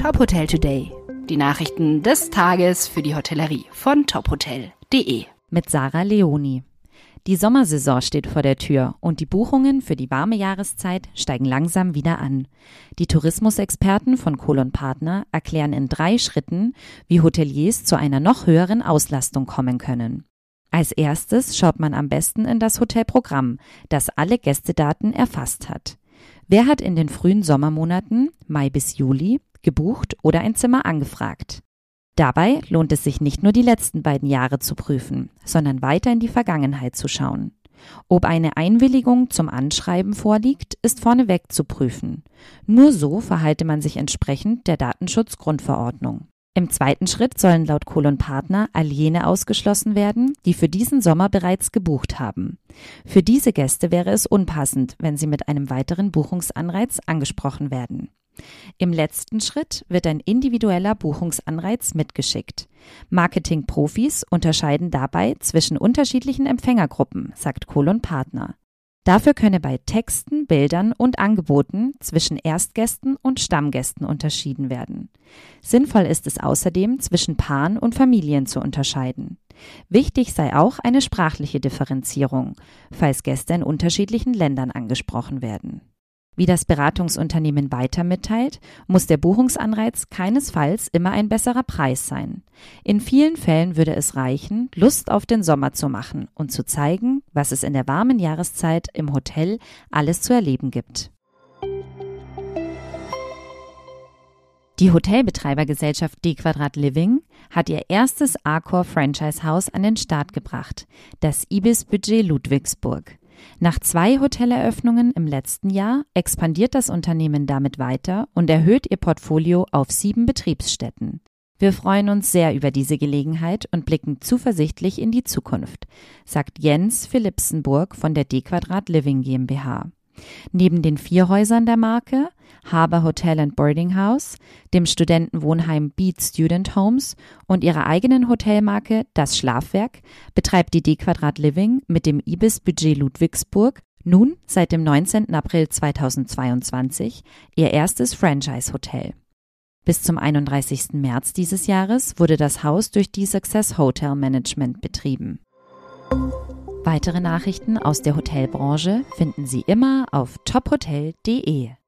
Top Hotel Today. Die Nachrichten des Tages für die Hotellerie von tophotel.de. Mit Sarah Leoni. Die Sommersaison steht vor der Tür und die Buchungen für die warme Jahreszeit steigen langsam wieder an. Die Tourismusexperten von Kohl Partner erklären in drei Schritten, wie Hoteliers zu einer noch höheren Auslastung kommen können. Als erstes schaut man am besten in das Hotelprogramm, das alle Gästedaten erfasst hat. Wer hat in den frühen Sommermonaten, Mai bis Juli, gebucht oder ein Zimmer angefragt? Dabei lohnt es sich nicht nur die letzten beiden Jahre zu prüfen, sondern weiter in die Vergangenheit zu schauen. Ob eine Einwilligung zum Anschreiben vorliegt, ist vorneweg zu prüfen. Nur so verhalte man sich entsprechend der Datenschutzgrundverordnung. Im zweiten Schritt sollen laut Kohl Partner all jene ausgeschlossen werden, die für diesen Sommer bereits gebucht haben. Für diese Gäste wäre es unpassend, wenn sie mit einem weiteren Buchungsanreiz angesprochen werden. Im letzten Schritt wird ein individueller Buchungsanreiz mitgeschickt. Marketingprofis unterscheiden dabei zwischen unterschiedlichen Empfängergruppen, sagt Kohl Partner. Dafür könne bei Texten, Bildern und Angeboten zwischen Erstgästen und Stammgästen unterschieden werden. Sinnvoll ist es außerdem, zwischen Paaren und Familien zu unterscheiden. Wichtig sei auch eine sprachliche Differenzierung, falls Gäste in unterschiedlichen Ländern angesprochen werden. Wie das Beratungsunternehmen weiter mitteilt, muss der Buchungsanreiz keinesfalls immer ein besserer Preis sein. In vielen Fällen würde es reichen, Lust auf den Sommer zu machen und zu zeigen, was es in der warmen Jahreszeit im Hotel alles zu erleben gibt. Die Hotelbetreibergesellschaft D Quadrat Living hat ihr erstes Accor Franchise Haus an den Start gebracht, das Ibis Budget Ludwigsburg. Nach zwei Hoteleröffnungen im letzten Jahr expandiert das Unternehmen damit weiter und erhöht ihr Portfolio auf sieben Betriebsstätten. Wir freuen uns sehr über diese Gelegenheit und blicken zuversichtlich in die Zukunft, sagt Jens Philipsenburg von der D Quadrat Living GmbH. Neben den vier Häusern der Marke, Harbour Hotel and Boarding House, dem Studentenwohnheim Beat Student Homes und ihrer eigenen Hotelmarke Das Schlafwerk, betreibt die D Quadrat Living mit dem Ibis Budget Ludwigsburg nun seit dem 19. April 2022 ihr erstes Franchise-Hotel. Bis zum 31. März dieses Jahres wurde das Haus durch die Success Hotel Management betrieben. Weitere Nachrichten aus der Hotelbranche finden Sie immer auf tophotel.de.